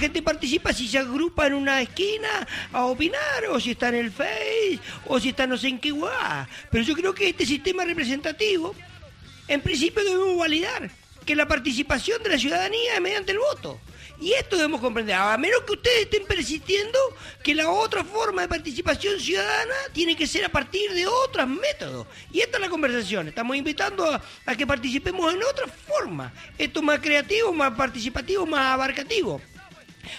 gente participa si se agrupa en una esquina a opinar, o si está en el Face, o si está no sé en qué guá. Pero yo creo que este sistema representativo, en principio debemos validar que la participación de la ciudadanía es mediante el voto. Y esto debemos comprender, a menos que ustedes estén persistiendo que la otra forma de participación ciudadana tiene que ser a partir de otros métodos. Y esta es la conversación, estamos invitando a, que participemos en otra forma. Esto más creativo, más participativo, más abarcativo.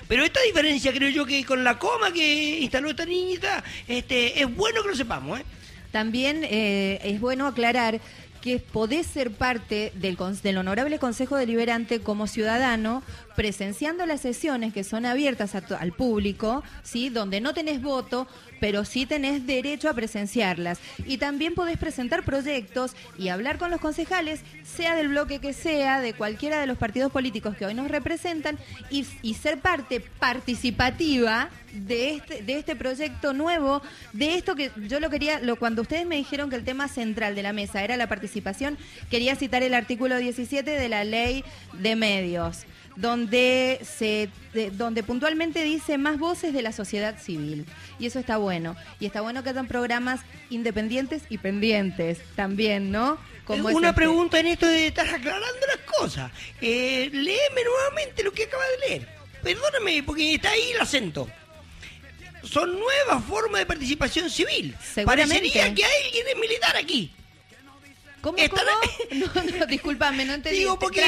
Pero esta diferencia creo yo que con la coma que instaló esta niñita, este, es bueno que lo sepamos. ¿eh? También eh, es bueno aclarar que podés ser parte del, del Honorable Consejo Deliberante como ciudadano presenciando las sesiones que son abiertas al público, ¿sí? donde no tenés voto, pero sí tenés derecho a presenciarlas. Y también podés presentar proyectos y hablar con los concejales, sea del bloque que sea, de cualquiera de los partidos políticos que hoy nos representan, y, ser parte participativa de este, de este proyecto nuevo, de esto que yo lo quería, lo, cuando ustedes me dijeron que el tema central de la mesa era la participación, quería citar el artículo 17 de la ley de medios donde se donde puntualmente dice más voces de la sociedad civil. Y eso está bueno. Y está bueno que hayan programas independientes y pendientes también no como una este. pregunta en esto de estar aclarando las cosas. Eh, léeme nuevamente lo que acaba de leer. Perdóname porque está ahí el acento. Son nuevas formas de participación civil. Parecería que alguien es militar aquí. ¿Cómo, cómo? No, no, discúlpame, no entendí. Digo, porque,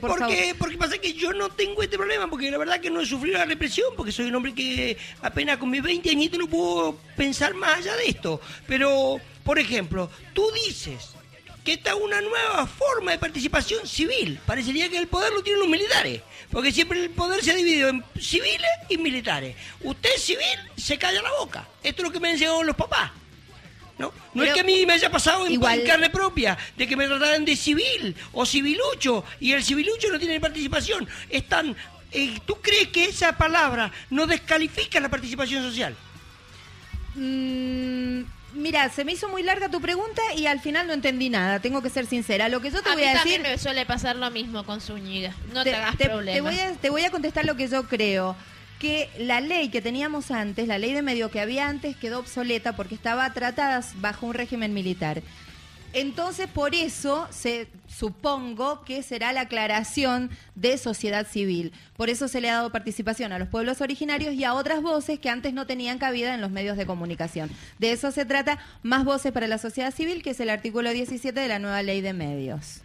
por porque, favor. Porque pasa que yo no tengo este problema, porque la verdad que no he sufrido la represión, porque soy un hombre que apenas con mis 20 añitos no puedo pensar más allá de esto. Pero, por ejemplo, tú dices que esta es una nueva forma de participación civil. Parecería que el poder lo tienen los militares, porque siempre el poder se ha dividido en civiles y militares. Usted es civil, se calla la boca. Esto es lo que me enseñaron los papás. ¿No? No es que a mí me haya pasado en, carne propia, de que me trataran de civil o civilucho, y el civilucho no tiene participación. Están, eh, ¿Tú crees que esa palabra no descalifica la participación social? Mm, mira, se me hizo muy larga tu pregunta y al final no entendí nada, tengo que ser sincera. Lo que yo te voy a decir... me suele pasar lo mismo con Zúñiga, no te, hagas problema. te voy a contestar lo que yo creo que la ley que teníamos antes, la ley de medio que había antes, quedó obsoleta porque estaba tratada bajo un régimen militar. Entonces, por eso se supongo que será la aclaración de sociedad civil. Por eso se le ha dado participación a los pueblos originarios y a otras voces que antes no tenían cabida en los medios de comunicación. De eso se trata, más voces para la sociedad civil, que es el artículo 17 de la nueva ley de medios.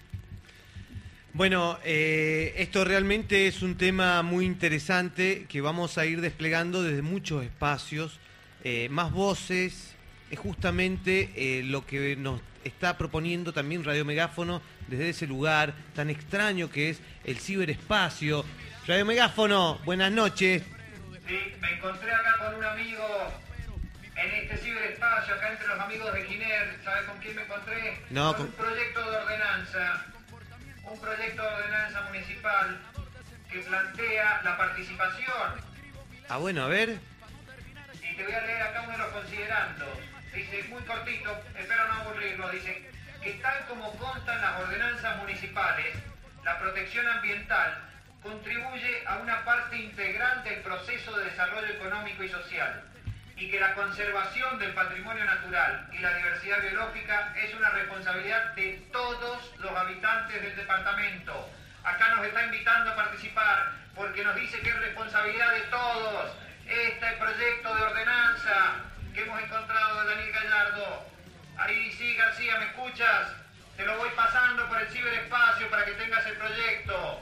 Bueno, eh, esto realmente es un tema muy interesante que vamos a ir desplegando desde muchos espacios, eh, más voces, es justamente eh, lo que nos está proponiendo también Radio Megáfono desde ese lugar tan extraño que es el ciberespacio. Radio Megáfono, buenas noches. Sí, me encontré acá con un amigo en este ciberespacio, acá entre los amigos de Giner, ¿sabes con quién me encontré? No, con un proyecto de ordenanza un proyecto de ordenanza municipal que plantea la participación. Ah, bueno, a ver. Y te voy a leer acá uno de los considerandos. Dice, muy cortito, espero no aburrirlo, dice que tal como constan las ordenanzas municipales, la protección ambiental contribuye a una parte integral del proceso de desarrollo económico y social y que la conservación del patrimonio natural y la diversidad biológica es una responsabilidad de todos los habitantes del departamento. Acá nos está invitando a participar porque nos dice que es responsabilidad de todos este proyecto de ordenanza que hemos encontrado de Daniel Gallardo. Ahí sí, García, ¿me escuchas? Te lo voy pasando por el ciberespacio para que tengas el proyecto.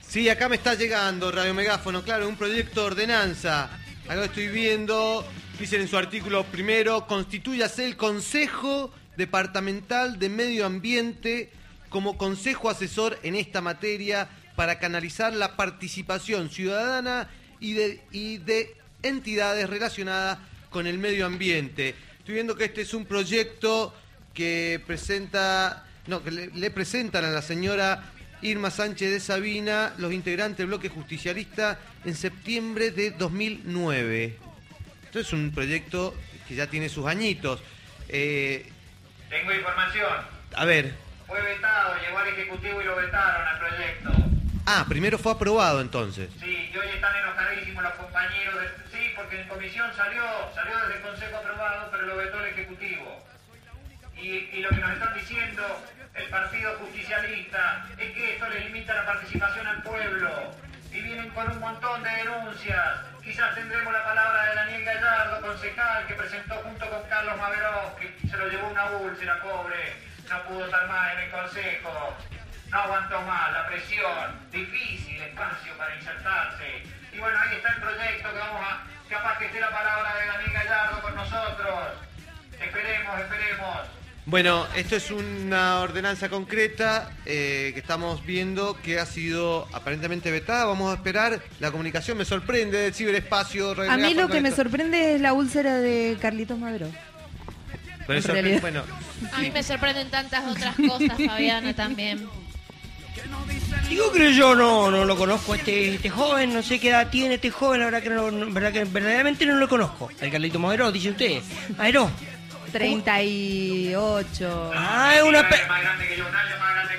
Sí, acá me está llegando Radio Megáfono, claro, un proyecto de ordenanza Acá estoy viendo. Dicen en su artículo primero, constituyase el Consejo Departamental de Medio Ambiente como consejo asesor en esta materia para canalizar la participación ciudadana y de, entidades relacionadas con el medio ambiente. Estoy viendo que este es un proyecto que presenta, no, que le presentan a la señora Irma Sánchez de Sabina, los integrantes del bloque justicialista, en septiembre de 2009. Esto es un proyecto que ya tiene sus añitos. Eh, Tengo información. A ver. Fue vetado, llegó al Ejecutivo y lo vetaron al proyecto. Ah, primero fue aprobado entonces. Sí, y hoy están enojadísimos los compañeros. de- sí, porque en comisión salió, salió desde el Consejo aprobado, pero lo vetó el Ejecutivo. Y, y lo que nos están diciendo el Partido Justicialista es que esto le limita la participación al pueblo. Y vienen con un montón de denuncias. Quizás tendremos la palabra de Daniel Gallardo, concejal, que presentó junto con Carlos Maveró, que se lo llevó una úlcera, pobre. No pudo estar más en el Consejo. No aguantó más la presión. Difícil espacio para insertarse. Y bueno, ahí está el proyecto que vamos a... Capaz que esté la palabra de Daniel Gallardo con nosotros. Esperemos, esperemos. Bueno, esto es una ordenanza concreta eh, que estamos viendo que ha sido aparentemente vetada. Vamos a esperar la comunicación. Me sorprende del ciberespacio. A mí lo que me sorprende es la úlcera de Carlitos Madero. Pero sorpre-. Bueno, A mí me sorprenden tantas otras cosas, Fabiana, también. Digo que yo no, no lo conozco este, este joven, no sé qué edad tiene este joven, la verdad que, no, no- verdad que verdaderamente no lo conozco. El Carlito Madero, dice usted. Madero. 38. Ah, es una, pe-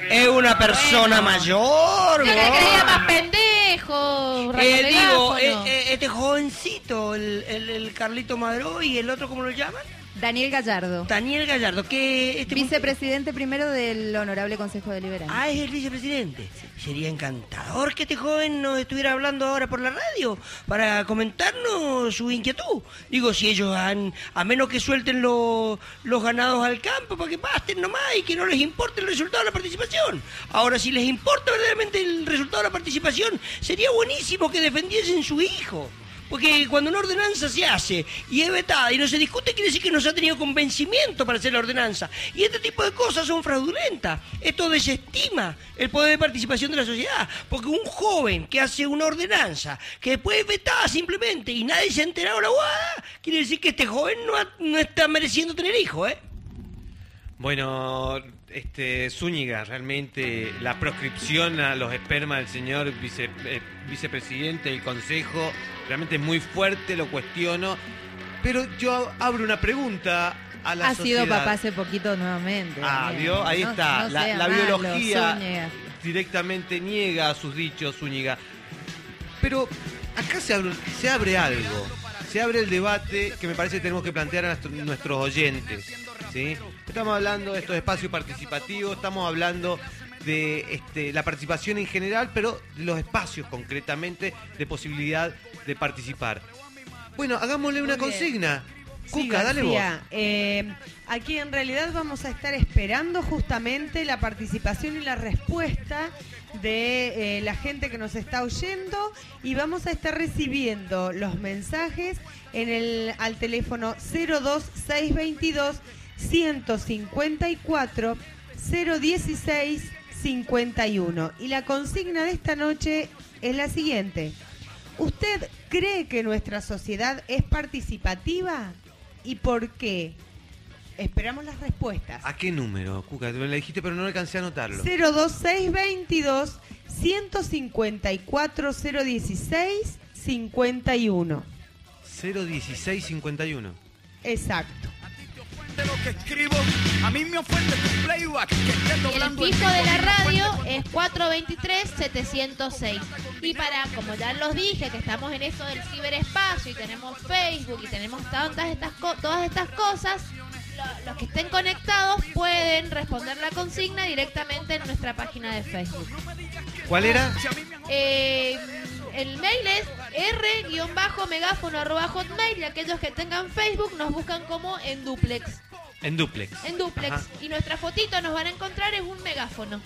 Es una persona Bueno. mayor. Yo le creía más pendejo. Eh, digo, eh, eh, este jovencito, el, el, el Carlito Madero y el otro, ¿cómo lo llaman? Daniel Gallardo. Daniel Gallardo, que este Vicepresidente primero del Honorable Consejo Deliberante. Ah, es el vicepresidente. Sería encantador que este joven nos estuviera hablando ahora por la radio para comentarnos su inquietud. Digo, si ellos han, a menos que suelten los, los ganados al campo para que pasten nomás y que no les importe el resultado de la participación. Ahora, si les importa verdaderamente el resultado de la participación, sería buenísimo que defendiesen su hijo. Porque cuando una ordenanza se hace y es vetada y no se discute, quiere decir que no se ha tenido convencimiento para hacer la ordenanza. Y este tipo de cosas son fraudulentas. Esto desestima el poder de participación de la sociedad. Porque un joven que hace una ordenanza, que después es vetada simplemente y nadie se ha enterado la guada, quiere decir que este joven no, no está mereciendo tener hijo, ¿eh? bueno, este Zúñiga, realmente la proscripción a los espermas del señor vice- eh, vicepresidente del Consejo, realmente es muy fuerte, lo cuestiono. Pero yo abro una pregunta a la ha sido papá hace poquito nuevamente. Ah. ¿vio? Ahí No- está. no la sea la malo, biología Zúñiga. directamente niega sus dichos, Zúñiga. Pero acá se abre, se abre algo. Se abre el debate que me parece que tenemos que plantear a nuestro- nuestros oyentes. ¿sí? Estamos hablando de estos espacios participativos, estamos hablando de este, la participación en general, pero de los espacios concretamente de posibilidad de participar. Bueno, hagámosle una consigna. Sí, Cuca, dale vos. Eh, aquí en realidad vamos a estar esperando justamente la participación y la respuesta de eh, la gente que nos está oyendo y vamos a estar recibiendo los mensajes en el al teléfono 02622 154 016 51 y la consigna de esta noche es la siguiente. ¿Usted cree que nuestra sociedad es participativa? ¿Y por qué? Esperamos las respuestas. ¿A qué número, Cuca? Me la dijiste, pero no alcancé a anotarlo. 02622 154 016 51. 01651. Exacto. De lo que escribo. A mí me ofende tu playback que estés Y el ritmo de la radio es 423-706. Y para, como ya los dije, que estamos en eso del ciberespacio y tenemos Facebook y tenemos tantas estas co- todas estas cosas, lo- los que estén conectados pueden responder la consigna directamente en nuestra página de Facebook. ¿Cuál era? Eh, el mail es r-megáfono.hotmail y aquellos que tengan Facebook nos buscan como en duplex. En duplex. En duplex. Ajá. Y nuestra fotito nos van a encontrar es un megáfono.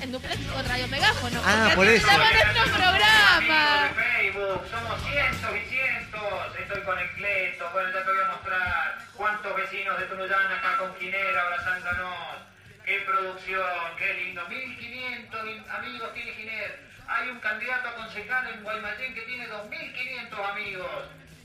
En duplex o radio megáfono. Ah, por eso. nuestro Amigos programa. de Facebook, somos cientos y cientos. Estoy con el Cleto, bueno, ya te voy a mostrar cuántos vecinos de Tunuyán acá con Quinera abrazándonos. Qué producción, qué lindo. 1500 y- amigos tiene Giner. Hay un candidato a concejal en Guaymallén que tiene 2500 amigos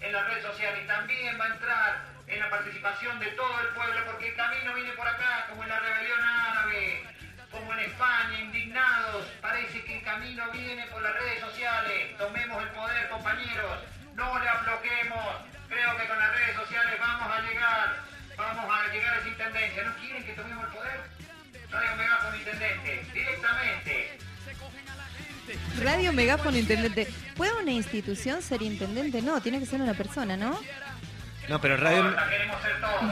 en la red social y también va a entrar en la participación de todo el pueblo porque el camino viene por acá, como en la rebelión árabe como en España, indignados. Parece que el camino viene por las redes sociales. Tomemos el poder, compañeros. No le afloquemos. Creo que con las redes sociales vamos a llegar. Vamos a llegar a esa intendencia. ¿No quieren que tomemos el poder? Radio Megáfono Intendente. Directamente. Radio Megáfono Intendente. ¿Puede una institución ser intendente? No, tiene que ser una persona, ¿no? No, pero radio...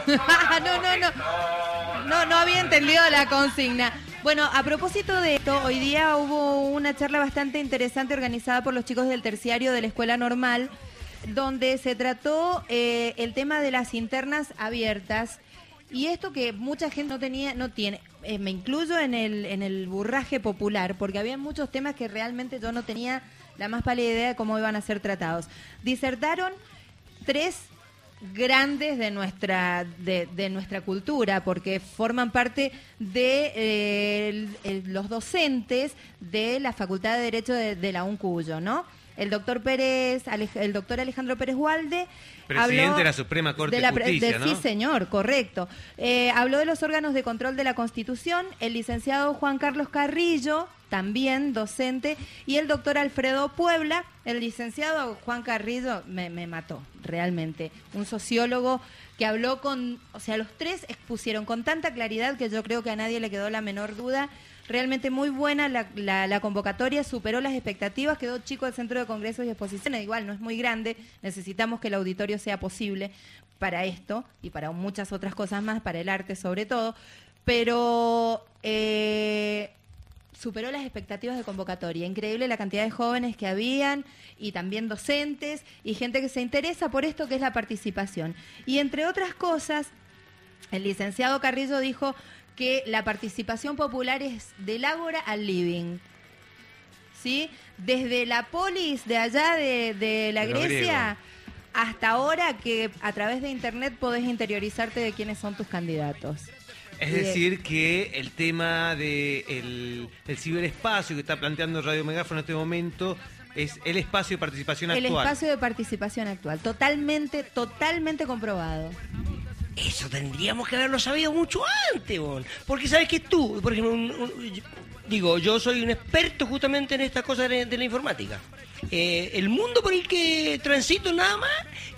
no, no, no. No, no había entendido la consigna. Bueno, a propósito de esto, hoy día hubo una charla bastante interesante organizada por los chicos del terciario de la Escuela Normal, donde se trató eh, el tema de las internas abiertas. Y esto que mucha gente no tenía, no tiene, eh, me incluyo en el, en el burraje popular, porque había muchos temas que realmente yo no tenía la más pálida idea de cómo iban a ser tratados. Disertaron tres grandes de nuestra de, nuestra cultura porque forman parte de eh, los docentes de la Facultad de Derecho de, de la UNCUYO, ¿no? El doctor Pérez, el doctor Alejandro Pérez Walde Presidente habló de la Suprema Corte de la Justicia, de- ¿no? Sí, señor, correcto. Eh, habló de los órganos de control de la Constitución, el licenciado Juan Carlos Carrillo, también docente, y el doctor Alfredo Puebla. El licenciado Juan Carrillo me, me mató, realmente. Un sociólogo que habló con, o sea, los tres expusieron con tanta claridad que yo creo que a nadie le quedó la menor duda. Realmente muy buena la, la- la convocatoria, superó las expectativas, quedó chico el Centro de Congresos y Exposiciones, igual no es muy grande, necesitamos que el auditorio sea posible para esto y para muchas otras cosas más, para el arte sobre todo, pero eh, superó las expectativas de convocatoria. Increíble la cantidad de jóvenes que habían y también docentes y gente que se interesa por esto que es la participación. Y entre otras cosas, el licenciado Carrillo dijo que la participación popular es del ágora al living. ¿Sí? Desde la polis de allá de, de la De Grecia hasta ahora que a través de internet podés interiorizarte de quiénes son tus candidatos. Es decir, que el tema del de el, el ciberespacio que está planteando Radio Megáfono en este momento es el espacio de participación El actual. espacio de participación actual, totalmente, totalmente comprobado. Eso tendríamos que haberlo sabido mucho antes, bon. porque sabes que tú, por ejemplo, digo, yo soy un experto justamente en estas cosas de, de la informática. Eh, el mundo por el que transito nada más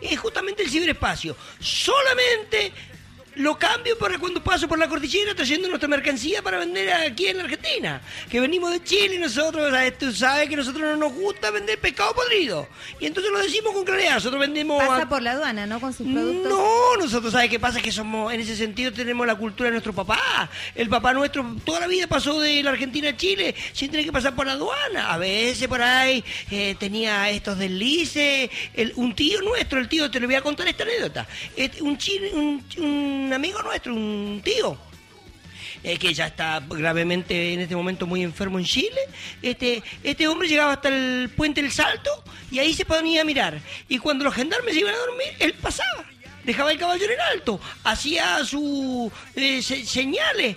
es justamente el ciberespacio. Solamente lo cambio para cuando paso por la cordillera trayendo nuestra mercancía para vender aquí en la Argentina. Que venimos de Chile y nosotros, tú sabes que nosotros no nos gusta vender pescado podrido. Y entonces lo decimos con claridad. Nosotros vendemos... Pasa a- por la aduana, ¿no? Con sus productos. no, nosotros sabes qué pasa, es que somos, en ese sentido tenemos la cultura de nuestro papá. El papá nuestro toda la vida pasó de la Argentina a Chile sin tener que pasar por la aduana. A veces por ahí eh, tenía estos deslices. El- un tío nuestro, el tío, te le voy a contar esta anécdota. Et- un, chi- un, un amigo nuestro, un tío, eh, que ya está gravemente en este momento muy enfermo en Chile. Este, este hombre llegaba hasta el puente del Salto y ahí se ponía a mirar. Y cuando los gendarmes iban a dormir, él pasaba. Dejaba el caballo en alto, hacía sus señales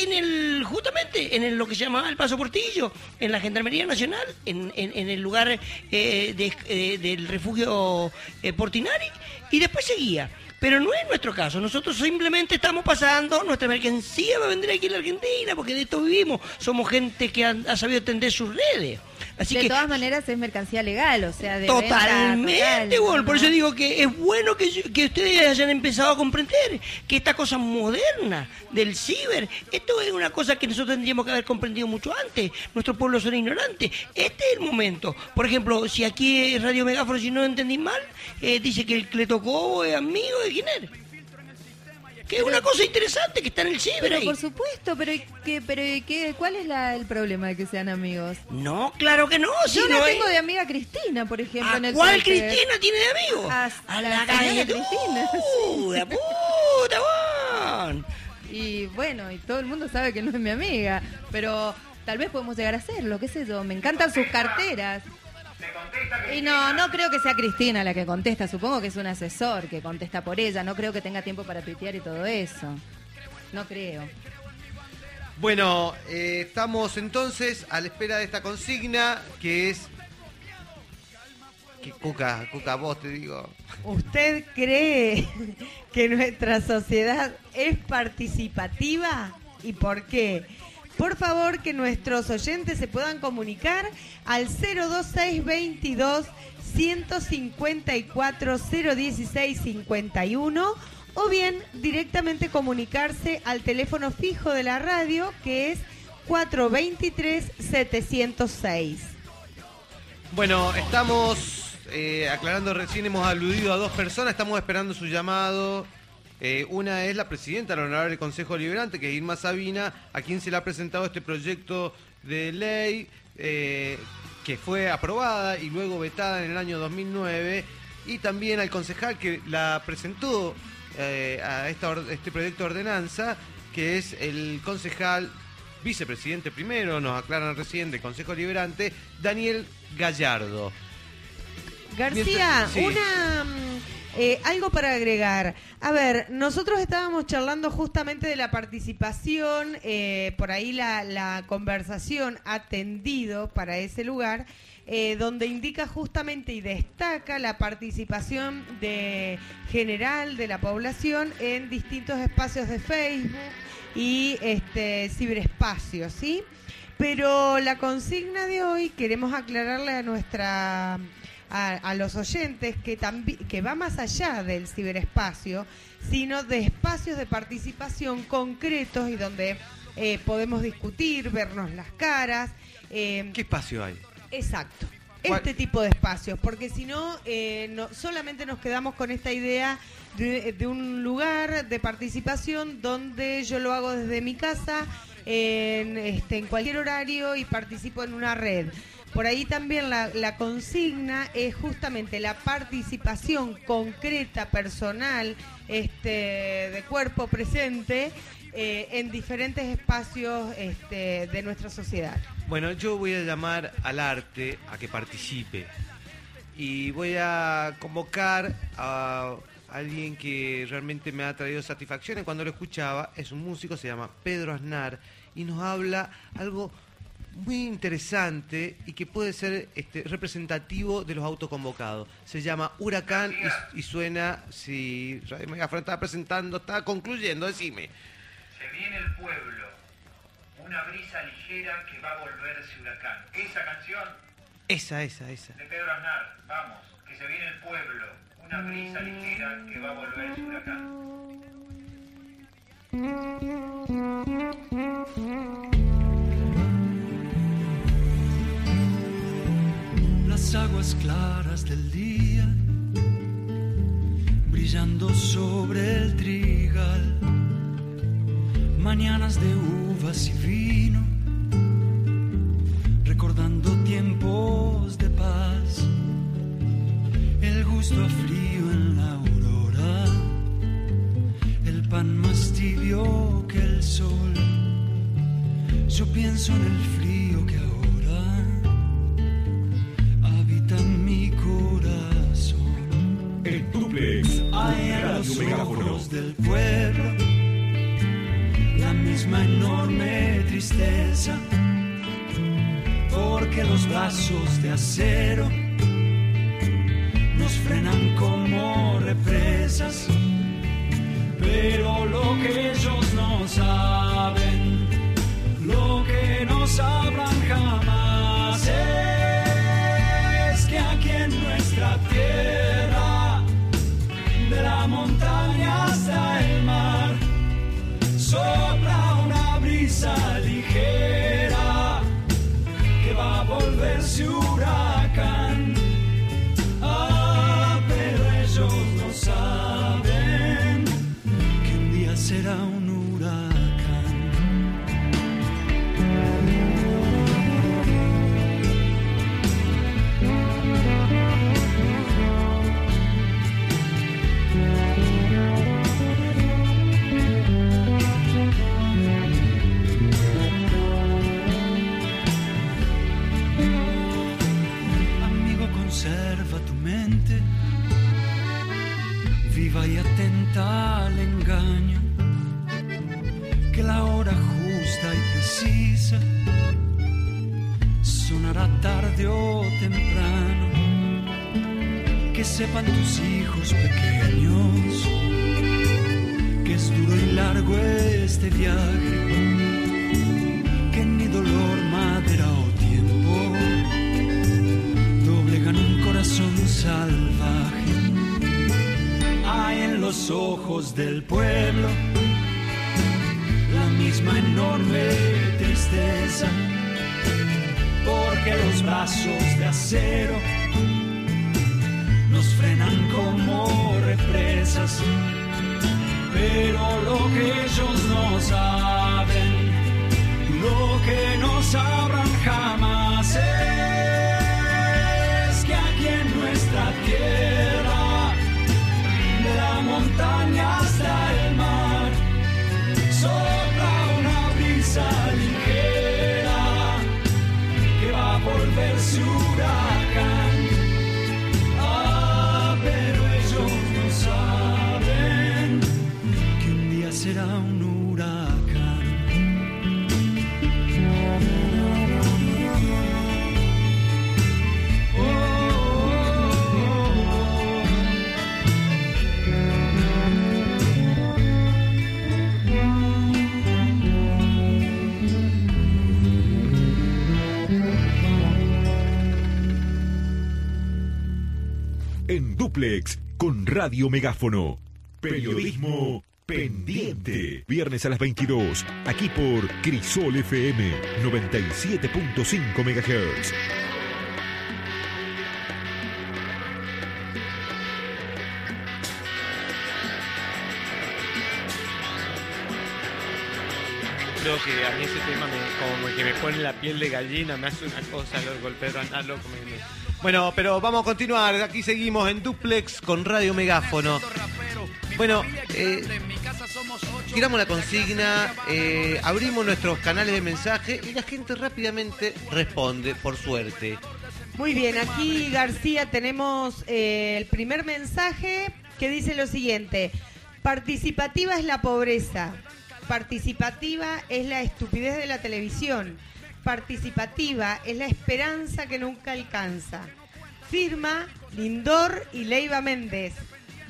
en el justamente en lo que se llamaba el Paso Portillo, en la Gendarmería Nacional, en, en- el lugar eh, eh, del refugio eh, Portinari, y después seguía. Pero no es nuestro caso, nosotros simplemente estamos pasando nuestra mercancía va a vender aquí en la Argentina, porque de esto vivimos, somos gente que ha, ha sabido tender sus redes. Así de que todas maneras es mercancía legal, o sea, de venta Totalmente, total, Gol. Por eso digo que es bueno que, yo- que ustedes hayan empezado a comprender que esta cosa moderna del ciber, esto es una cosa que nosotros tendríamos que haber comprendido mucho antes. Nuestros pueblos son ignorantes. Este es el momento. Por ejemplo, si aquí es Radio Megáfono, si no entendí mal, eh, dice que el tocó es amigo de Giner. Que es una cosa interesante que está en el ciber Pero ahí. por supuesto, pero, ¿y qué, pero ¿y qué, ¿cuál es la- el problema de que sean amigos? No, claro que no. si Yo no la es- tengo de amiga Cristina, por ejemplo, ¿A en el cuál Twitter. Cristina tiene de amigo? A- la la calle Cristina, puta. Y bueno, y todo el mundo sabe que no es mi amiga, pero tal vez podemos llegar a hacerlo, qué sé yo, me encantan sus carteras. Y no, no creo que sea Cristina la que contesta, supongo que es un asesor que contesta por ella, no creo que tenga tiempo para tuitear y todo eso. No creo. Bueno, eh, estamos entonces a la espera de esta consigna que es. Que Cuca, Cuca, vos te digo. ¿Usted cree que nuestra sociedad es participativa? ¿Y por qué? Por favor, que nuestros oyentes se puedan comunicar al 02622 154 016 51 o bien directamente comunicarse al teléfono fijo de la radio que es 423-706. Bueno, estamos eh, aclarando, recién hemos aludido a dos personas, estamos esperando su llamado. Eh, una es la presidenta del Honorable Consejo Liberante, que es Irma Sabina, a quien se le ha presentado este proyecto de ley eh, que fue aprobada y luego vetada en el año 2009, y también al concejal que la presentó eh, a esta este proyecto de ordenanza, que es el concejal vicepresidente primero, nos aclaran recién, del Consejo Liberante, Daniel Gallardo. García, Mientras- sí. una mm, eh, algo para agregar. A ver, nosotros estábamos charlando justamente de la participación, eh, por ahí la, la conversación ha tendido para ese lugar, eh, donde indica justamente y destaca la participación de general de la población en distintos espacios de Facebook y este ciberespacios, ¿sí? Pero la consigna de hoy queremos aclararle a nuestra a, a los oyentes que que va más allá del ciberespacio, sino de espacios de participación concretos y donde eh, podemos discutir, vernos las caras. eh, ¿Qué espacio hay? Exacto. ¿Cuál? Este tipo de espacios, porque si no, eh, no, solamente nos quedamos con esta idea de, de un lugar de participación donde yo lo hago desde mi casa, en, este, en cualquier horario y participo en una red. Por ahí también la, consigna es justamente la participación concreta, personal, este, de cuerpo presente eh, en diferentes espacios este, de nuestra sociedad. Bueno, yo voy a llamar al arte a que participe y voy a convocar a alguien que realmente me ha traído satisfacciones cuando lo escuchaba. Es un músico, se llama Pedro Aznar y nos habla algo muy interesante y que puede ser este, representativo de los autoconvocados. Se llama Huracán y, y suena, si Radio Megafon está presentando, está concluyendo, decime. Se viene el pueblo, una brisa ligera que va a volverse huracán. Esa canción Esa, esa, esa. de Pedro Aznar, vamos, que se viene el pueblo, una brisa ligera que va a volverse huracán. Aguas claras del día, brillando sobre el trigal, mañanas de uvas y vino, recordando tiempos de paz, el gusto a frío en la aurora, el pan más tibio que el sol, yo pienso en el frío Radio Megáfono. del pueblo la misma enorme tristeza, porque los brazos de acero nos frenan como represas, Que sepan tus hijos pequeños que es duro y largo este viaje, que ni dolor, madera o tiempo doblegan un corazón salvaje. Hay en los ojos del pueblo la misma enorme tristeza porque los brazos de acero Pero lo que ellos no saben, lo que no sabrán jamás es que aquí en nuestra tierra, de la montaña hasta el mar, sopla una brisa ligera que va a volverse huracán. En Duplex con Radio Megáfono. Periodismo pendiente. Viernes a las 22. Aquí por Crisol FM 97.5 MHz. Creo que a mí ese tema me, como que me pone la piel de gallina, me hace una cosa, lo golpeo anal, loco. me- me- Bueno, pero vamos a continuar. Aquí seguimos en Duplex con Radio Megáfono. Bueno, eh, tiramos la consigna, eh, abrimos nuestros canales de mensaje y la gente rápidamente responde, por suerte. Muy bien, aquí García tenemos eh, el primer mensaje que dice lo siguiente. Participativa es la pobreza. Participativa es la estupidez de la televisión. Participativa es la esperanza que nunca alcanza. Firma Lindor y Leiva Méndez.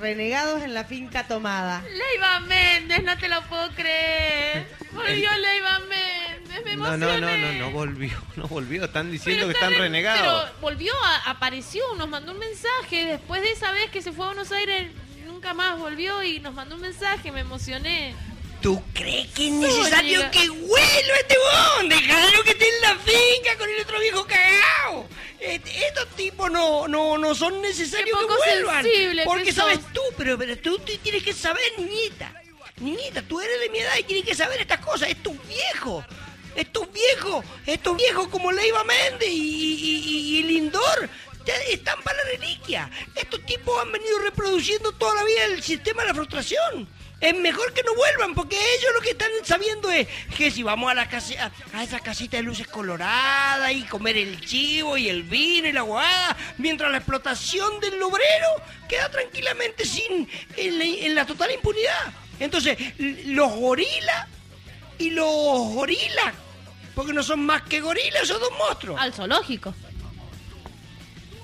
Renegados en la finca tomada. Leiva Méndez, no te lo puedo creer. Volvió Leiva Méndez, me emocioné. no, no, no, no volvió, no volvió. Están diciendo que está están re- renegados. Pero volvió, a- apareció, nos mandó un mensaje. Después de esa vez que se fue a Buenos Aires, nunca más volvió y nos mandó un mensaje. Me emocioné. ¿Tú crees que es necesario que vuelva este huevón? Dejalo que esté en la finca con el otro viejo cagao. Este- estos tipos no, no, no son necesarios que vuelvan. porque que sabes tú, pero, pero tú, tú tienes que saber, niñita. Niñita, tú eres de mi edad y tienes que saber estas cosas. Estos viejos, estos viejos, estos viejos como Leiva Méndez y, y- y- y Lindor. Están para la reliquia. Estos tipos han venido reproduciendo toda la vida el sistema de la frustración. Es mejor que no vuelvan, porque ellos lo que están sabiendo es que si vamos a la casa, a, a esa casita de luces coloradas y comer el chivo y el vino y la guada, mientras la explotación del obrero queda tranquilamente sin en la, total impunidad. Entonces, los gorilas y los gorilas, porque no son más que gorilas, son dos monstruos. Al zoológico.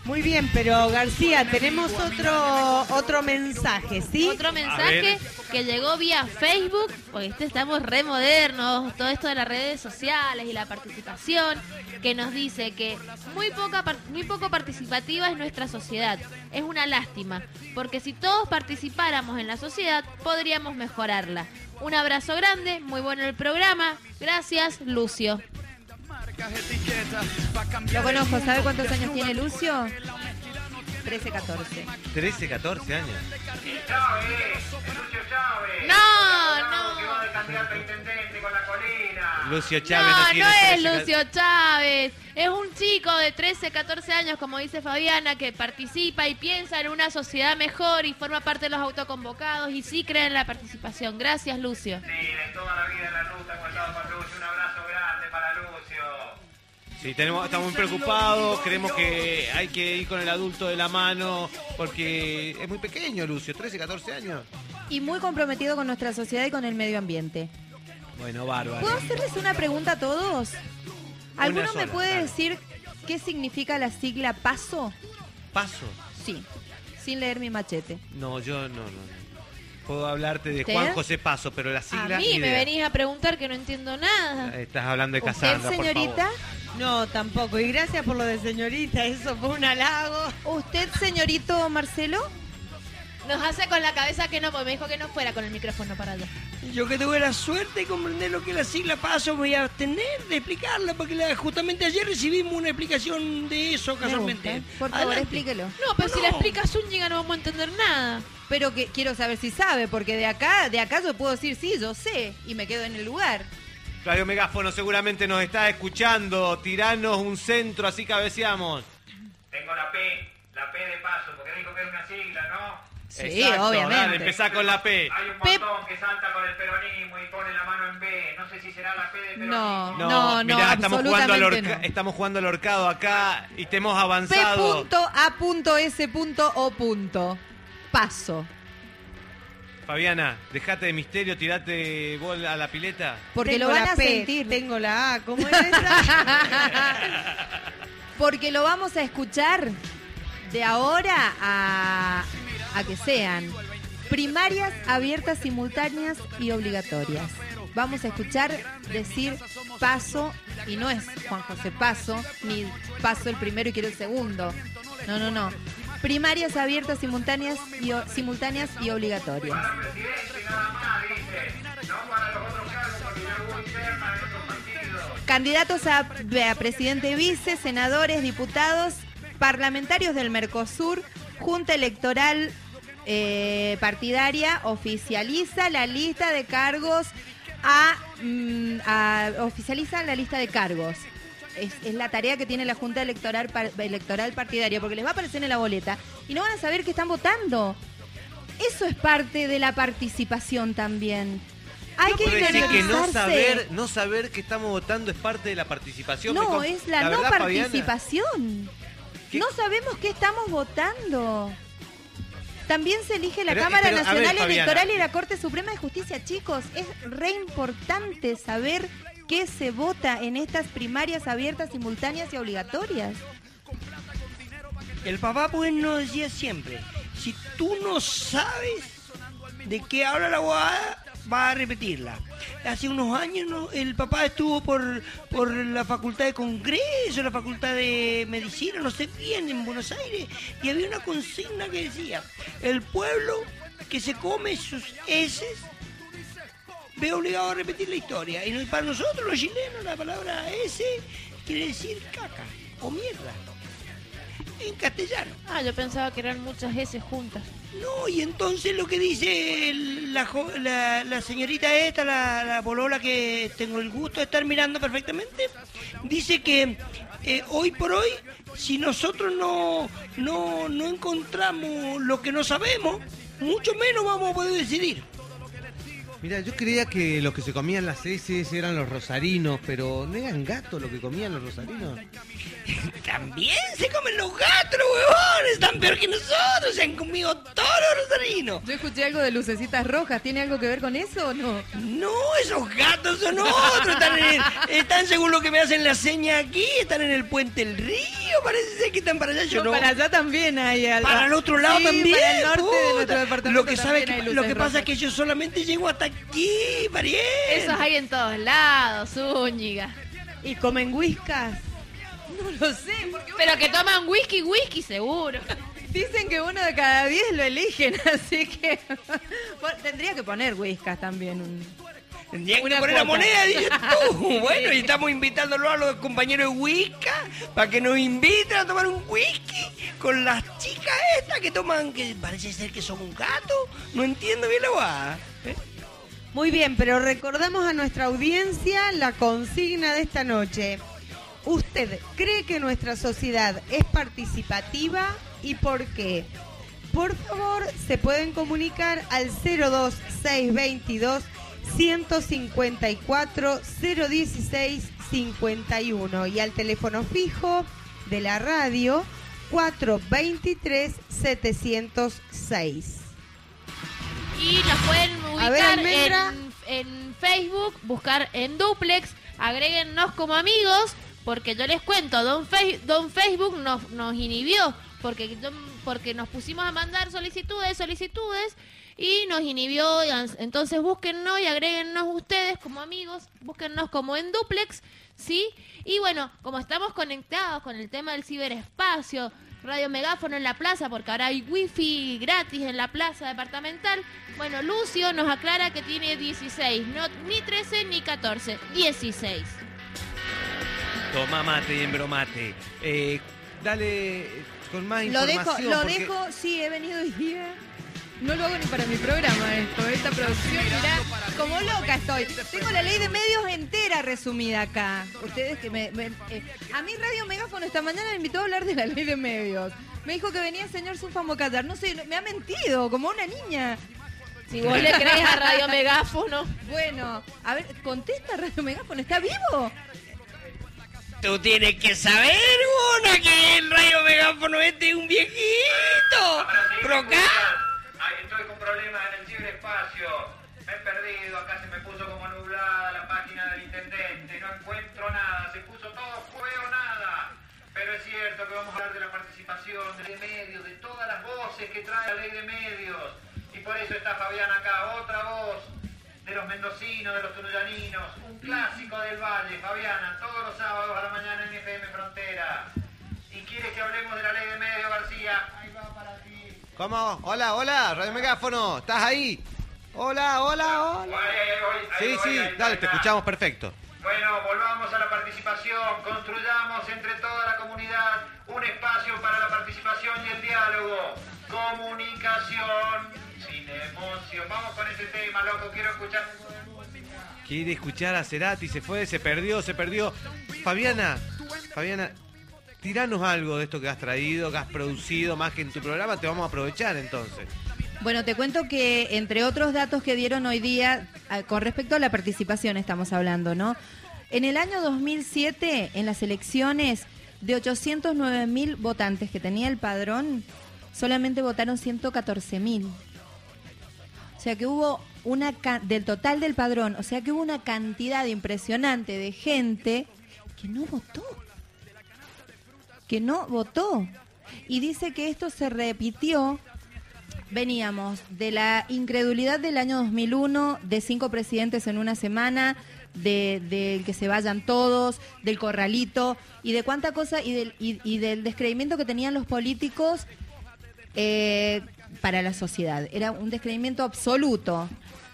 Muy bien, pero García, tenemos otro otro mensaje, ¿sí? Otro mensaje que llegó vía Facebook, porque este estamos re modernos, todo esto de las redes sociales y la participación, que nos dice que muy poca par- muy poco participativa es nuestra sociedad. Es una lástima, porque si todos participáramos en la sociedad, podríamos mejorarla. Un abrazo grande, muy bueno el programa. Gracias, Lucio. Lo conozco, ¿sabe cuántos años tiene Lucio? 13, 14. 13, 14 años. Chávez, Lucio Chávez. No, no. Que va de candidato a intendente con la colina. Lucio Chávez no, No, tiene no es 13, Lucio Chávez. Es un chico de 13, 14 años, como dice Fabiana, que participa y piensa en una sociedad mejor y forma parte de los autoconvocados y sí cree en la participación. Gracias, Lucio. Sí, de toda la vida en la ruta hemos estado con Lucio. Un abrazo grande para Lucio. Sí, tenemos, estamos muy preocupados, creemos que hay que ir con el adulto de la mano, porque es muy pequeño Lucio, 13, 14 años. Y muy comprometido con nuestra sociedad y con el medio ambiente. Bueno, bárbaro. ¿Puedo hacerles una pregunta a todos? ¿Alguno me puede decir qué significa la sigla PASO? ¿Paso? Sí, sin leer mi machete. No, yo no, no. no. Puedo hablarte de ¿Usted? Juan José Paso, pero la A sigla... mí ni me idea. venís a preguntar que no entiendo nada. Estás hablando de ¿Usted, Casandra, por señorita? favor. No, tampoco. Y gracias por lo de señorita, eso fue un halago. ¿Usted, señorito Marcelo? Nos hace con la cabeza que no, porque me dijo que no fuera con el micrófono para allá. Yo que tuve la suerte de comprender lo que es la sigla paso, voy a tener de explicarla, porque la- justamente ayer recibimos una explicación de eso Me casualmente. gusta. Por favor, Adelante. explíquelo. No, pero si la explica Zúñiga no vamos a entender nada. Pero que quiero saber si sabe, porque de acá, de acá yo puedo decir sí, yo sé, y me quedo en el lugar. Radio Megáfono seguramente nos está escuchando. Tiranos un centro, así cabeceamos. Tengo la P, la P de paso, porque dijo que era una sigla, ¿no? Sí, Exacto, Dale, obviamente. empezá con la P. Hay un montón que salta con el peronismo y pone la mano en B. No sé si será la P de peronismo. No, No, no, no, mirá, estamos jugando, al horca- no. estamos jugando al horcado acá y te hemos avanzado. P.A.S.O. Paso. Fabiana, dejate de misterio, tirate vos a la pileta. Porque Tengo lo van la a P, sentir. Tengo la A, ¿cómo es esa? Porque lo vamos a escuchar de ahora a, a que sean primarias abiertas, simultáneas y obligatorias. Vamos a escuchar decir paso, y no es Juan José Paso, ni paso el primero y quiero el segundo. No, no, no. Primarias abiertas, simultáneas y, obligatorias. Candidatos a, a presidente vice, senadores, diputados, parlamentarios del Mercosur, Junta Electoral eh, Partidaria oficializa la lista de cargos a, mm, a- oficializa la lista de cargos. Es, es la tarea que tiene la Junta Electoral, electoral Partidaria, porque les va a aparecer en la boleta y no van a saber que están votando. Eso es parte de la participación también. Hay que Quiere decir que no saber, no saber que estamos votando es parte de la participación. No, con- es la, no verdad, participación. ¿Qué? No sabemos qué estamos votando. También se elige la Pero, Cámara pero, ver, Nacional. Electoral y la Corte Suprema de Justicia, chicos. Es re importante saber qué se vota en estas primarias abiertas, simultáneas y obligatorias. El papá pues nos decía siempre, si tú no sabes de qué habla la abogada, va a repetirla. Hace unos años el papá estuvo por, por la facultad de Congreso, la facultad de Medicina, no sé bien, en Buenos Aires, y había una consigna que decía, el pueblo que se come sus heces ve obligado a repetir la historia. Y para nosotros los chilenos la palabra ese quiere decir caca o mierda. En castellano. Ah, yo pensaba que eran muchas S juntas. No, y entonces lo que dice el- la, la, la señorita esta, la, la polola que tengo el gusto de estar mirando perfectamente, dice que eh, hoy por hoy, si nosotros no, no, no encontramos lo que no sabemos, mucho menos vamos a poder decidir. Mira, yo creía que los que se comían las heces eran los rosarinos, pero ¿no eran gatos los que comían los rosarinos? También se comen los gatos, huevones, están peor que nosotros, se han comido todos los rosarinos. Yo escuché algo de lucecitas rojas. ¿Tiene algo que ver con eso o no? No, esos gatos son otros. Están, en el- están, según lo que me hacen la seña aquí, están en el puente del río. Parece ser que están para allá. Yo no. Para allá también hay algo. Para el otro lado Sí, también. Para el norte de puta. nuestro departamento. Lo que sabe que, lo que pasa rojas. es que yo solamente llego hasta aquí, Mariel. Esos hay en todos lados, Zúñiga. ¿Y comen whiskas? No lo sé, porque Pero que toman whisky, whisky seguro. dicen que uno de cada diez lo eligen, así que Bueno, tendría que poner whiskas también. un- Tendrían que Una poner la moneda, dices tú. Bueno, y estamos invitándolo a los compañeros de Wicca para que nos inviten a tomar un whisky con las chicas estas que toman, que parece ser que son un gato. No entiendo bien la guada. ¿eh? Muy bien, pero recordamos a nuestra audiencia la consigna de esta noche. ¿Usted cree que nuestra sociedad es participativa y por qué? Por favor, se pueden comunicar al 02622 154 016 51 y al teléfono fijo de la radio 423 706. Y nos pueden ver, ubicar en, en Facebook, buscar en Duplex, agréguennos como amigos, porque yo les cuento, Don, Fe- Don Facebook nos, inhibió, porque, porque nos pusimos a mandar solicitudes, solicitudes, y nos inhibió, entonces búsquennos y agréguennos ustedes como amigos, búsquennos como en Duplex, ¿sí? Y bueno, como estamos conectados con el tema del ciberespacio, Radio Megáfono en la plaza, porque ahora hay wifi gratis en la plaza departamental. Bueno, Lucio nos aclara que tiene 16, no ni 13 ni 14, 16. Toma mate y embromate. Eh, dale con más Lo dejo, lo porque- dejo, sí, he venido hoy día. No lo hago ni para mi programa esto, esta producción, mirá, como loca estoy. Tengo la ley de medios entera resumida acá. Ustedes que me... me- eh, a mí Radio Megáfono esta mañana me invitó a hablar de la ley de medios. Me dijo que venía el señor Sufa Mocatar. No sé, me ha mentido, como una niña. Si vos le crees a Radio Megáfono. Bueno, a ver, contesta Radio Megáfono, ¿está vivo? Tú tienes que saber, Bona, que el rayo megáfono este es un viejito. Ahora sí, ¿me Procá. escuchan? Ay, estoy con problemas en el ciberespacio. Me he perdido, acá se me puso como nublada la página del intendente. No encuentro nada, se puso todo fuego, nada. Pero es cierto que vamos a hablar de la participación de medios, de todas las voces que trae la ley de medios. Y por eso está Fabián acá, otra voz de los mendocinos, de los tunuyaninos, un clásico del Valle, Fabiana, todos los sábados a la mañana en FM Frontera. ¿Y quieres que hablemos de la ley de medios, García? Ahí va para ti. ¿Cómo? Hola, hola, Radio Megáfono, ¿estás ahí? Hola, hola, hola. Sí, sí, dale, te escuchamos perfecto. Bueno, volvamos a la participación, construyamos entre toda la comunidad un espacio para la participación y el diálogo. Comunicación emoción. Vamos con ese tema, loco, quiero escuchar. Quiere escuchar a Cerati, se fue, se perdió, se perdió. Fabiana, Fabiana, tiranos algo de esto que has traído, que has producido más que en tu programa, te vamos a aprovechar entonces. Bueno, te cuento que entre otros datos que dieron hoy día, ah, con respecto a la participación estamos hablando, ¿no? En el año 2007, en las elecciones, de 809 mil votantes que tenía el padrón, solamente votaron 114 mil. O sea que hubo una, del total del padrón, o sea que hubo una cantidad impresionante de gente que no votó. Que no votó. Y dice que esto se repitió Veníamos de la incredulidad del año 2001, de cinco presidentes en una semana, de, del que se vayan todos, del corralito y de cuánta cosa y del, y del descreimiento que tenían los políticos eh, para la sociedad. Era un descreimiento absoluto.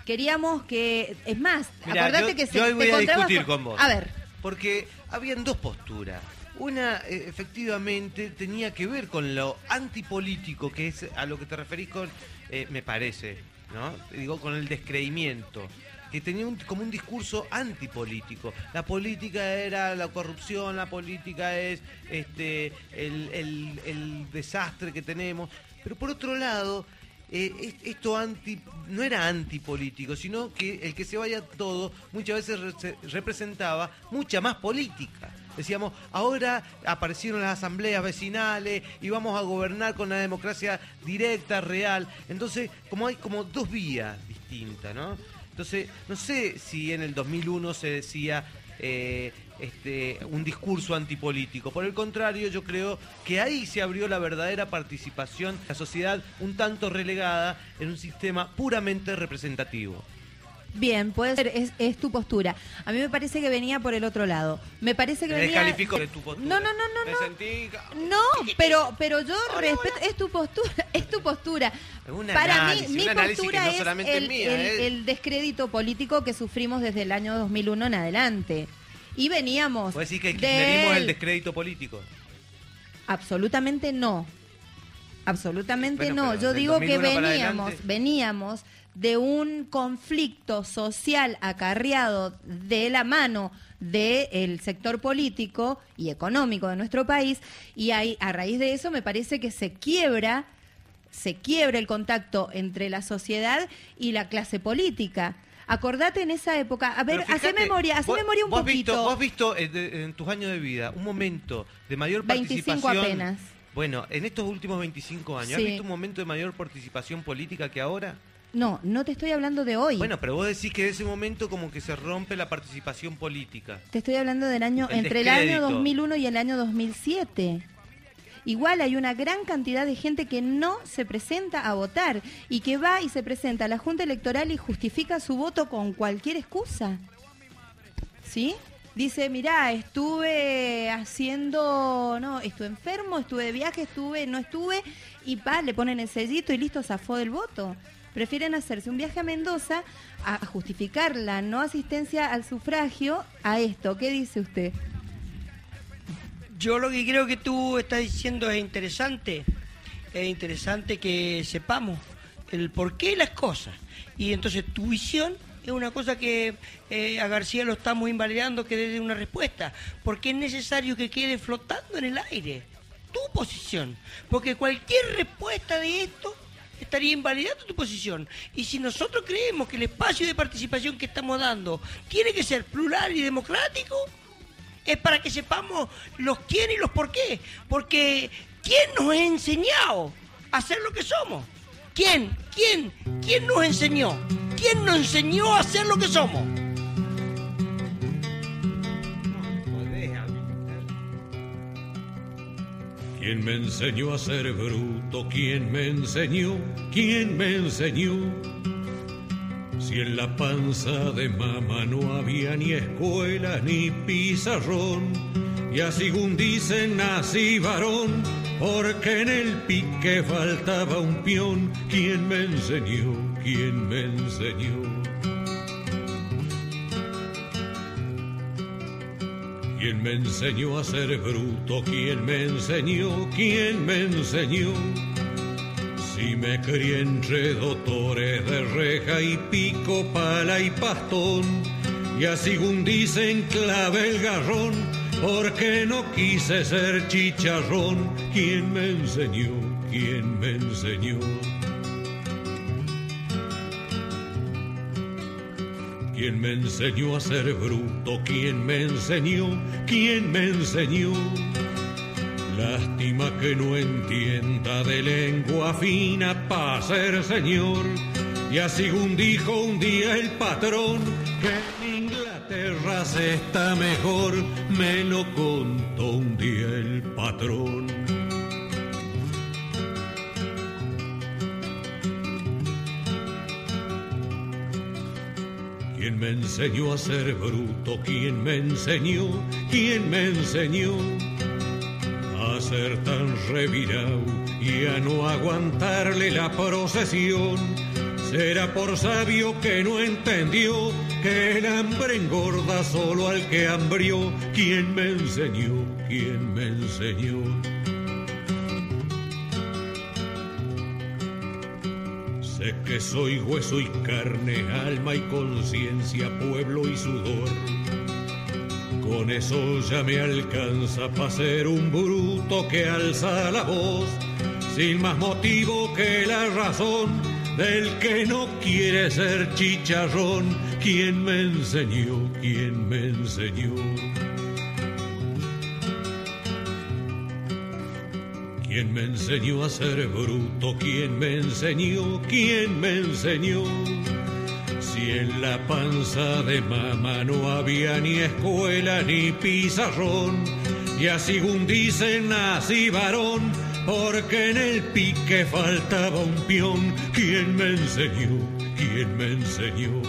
Queríamos que, es más, Mirá, acordate yo, que se yo hoy voy a discutir con- con vos. A ver, Porque habían dos posturas. Una, eh, efectivamente, tenía que ver con lo antipolítico, que es a lo que te referís con, eh, me parece, ¿no? Digo, con el descreimiento. Que tenía un- como un discurso antipolítico. La política era la corrupción, la política es este el, el- el desastre que tenemos. Pero por otro lado, eh, es- esto no era antipolítico, sino que el que se vaya todo muchas veces re- se- representaba mucha más política. Decíamos, ahora aparecieron las asambleas vecinales y vamos a gobernar con la democracia directa, real. Entonces, como hay como dos vías distintas, ¿no? Entonces, no sé si en el 2001 se decía eh, este, un discurso antipolítico. Por el contrario, yo creo que ahí se abrió la verdadera participación, la sociedad un tanto relegada en un sistema puramente representativo. Bien, puede ser, es, es tu postura. A mí me parece que venía por el otro lado. Me parece que venía... descalifico de tu postura. No, no, no, no, Me no. sentí No, pero, pero yo respeto, es tu postura, es tu postura. Para análisis, mí, mi postura no es el, mía, el- ¿eh? el descrédito político que sufrimos desde el año 2001 en adelante. Y veníamos ¿Vos decís que kirchnerismo es el del- descrédito político? Absolutamente no. Absolutamente Bueno, no. Yo del digo que 2001 para veníamos, veníamos de un conflicto social acarreado de la mano del sector político y económico de nuestro país y ahí, a raíz de eso me parece que se quiebra se quiebra el contacto entre la sociedad y la clase política. Acordate en esa época, a ver, hace memoria, hace vos- memoria un vos has poquito. Visto, vos has visto eh, de- en tus años de vida un momento de mayor 25 participación. apenas. Bueno, en estos últimos 25 años, ¿has Sí. visto un momento de mayor participación política que ahora? No, no te estoy hablando de hoy. Bueno, pero vos decís que de ese momento como que se rompe la participación política. Te estoy hablando del año El entre el año descrédito. 2001 y el año 2007. Igual hay una gran cantidad de gente que no se presenta a votar y que va y se presenta a la Junta Electoral y justifica su voto con cualquier excusa. ¿Sí? dice, mirá, estuve haciendo, no, estuve enfermo, estuve de viaje, estuve, no estuve, y pa, le ponen el sellito y listo, zafó del voto. Prefieren hacerse un viaje a Mendoza a justificar la no asistencia al sufragio a esto. ¿Qué dice usted? Yo lo que creo que tú estás diciendo es interesante. Es interesante que sepamos el porqué de las cosas. Y entonces tu visión es una cosa que eh, a García lo estamos invalidando que dé una respuesta. Porque es necesario que quede flotando en el aire tu posición. Porque cualquier respuesta de esto estaría invalidando tu posición. Y si nosotros creemos que el espacio de participación que estamos dando tiene que ser plural y democrático, es para que sepamos los quién y los por qué. Porque ¿quién nos ha enseñado a ser lo que somos? ¿Quién? ¿Quién? ¿Quién nos enseñó? ¿Quién nos enseñó a ser lo que somos? ¿Quién me enseñó a ser bruto? ¿Quién me enseñó? ¿Quién me enseñó? Si en la panza de mamá no había ni escuela ni pizarrón, y así dicen nací varón, porque en el pique faltaba un peón. ¿Quién me enseñó? ¿Quién me enseñó? ¿Quién me enseñó a ser bruto? ¿Quién me enseñó? ¿Quién me enseñó? Si me crié entre doctores de reja y pico, pala y pastón, y así dicen clave el garrón, porque no quise ser chicharrón. ¿Quién me enseñó? ¿Quién me enseñó? ¿Quién me enseñó a ser bruto? ¿Quién me enseñó? ¿Quién me enseñó? Lástima que no entienda de lengua fina para ser señor. Y así dijo un día el patrón que en Inglaterra se está mejor, me lo contó un día el patrón. ¿Quién me enseñó a ser bruto? ¿Quién me enseñó? ¿Quién me enseñó? A ser tan revirado y a no aguantarle la procesión. Será por sabio que no entendió que el hambre engorda solo al que hambrió. ¿Quién me enseñó? ¿Quién me enseñó? Que soy hueso y carne, alma y conciencia, pueblo y sudor. Con eso ya me alcanza para ser un bruto que alza la voz, sin más motivo que la razón del que no quiere ser chicharrón. ¿Quién me enseñó? ¿Quién me enseñó? ¿Quién me enseñó a ser bruto? ¿Quién me enseñó? ¿Quién me enseñó? Si en la panza de mamá no había ni escuela ni pizarrón, y así dicen nací varón, porque en el pique faltaba un peón. ¿Quién me enseñó? ¿Quién me enseñó?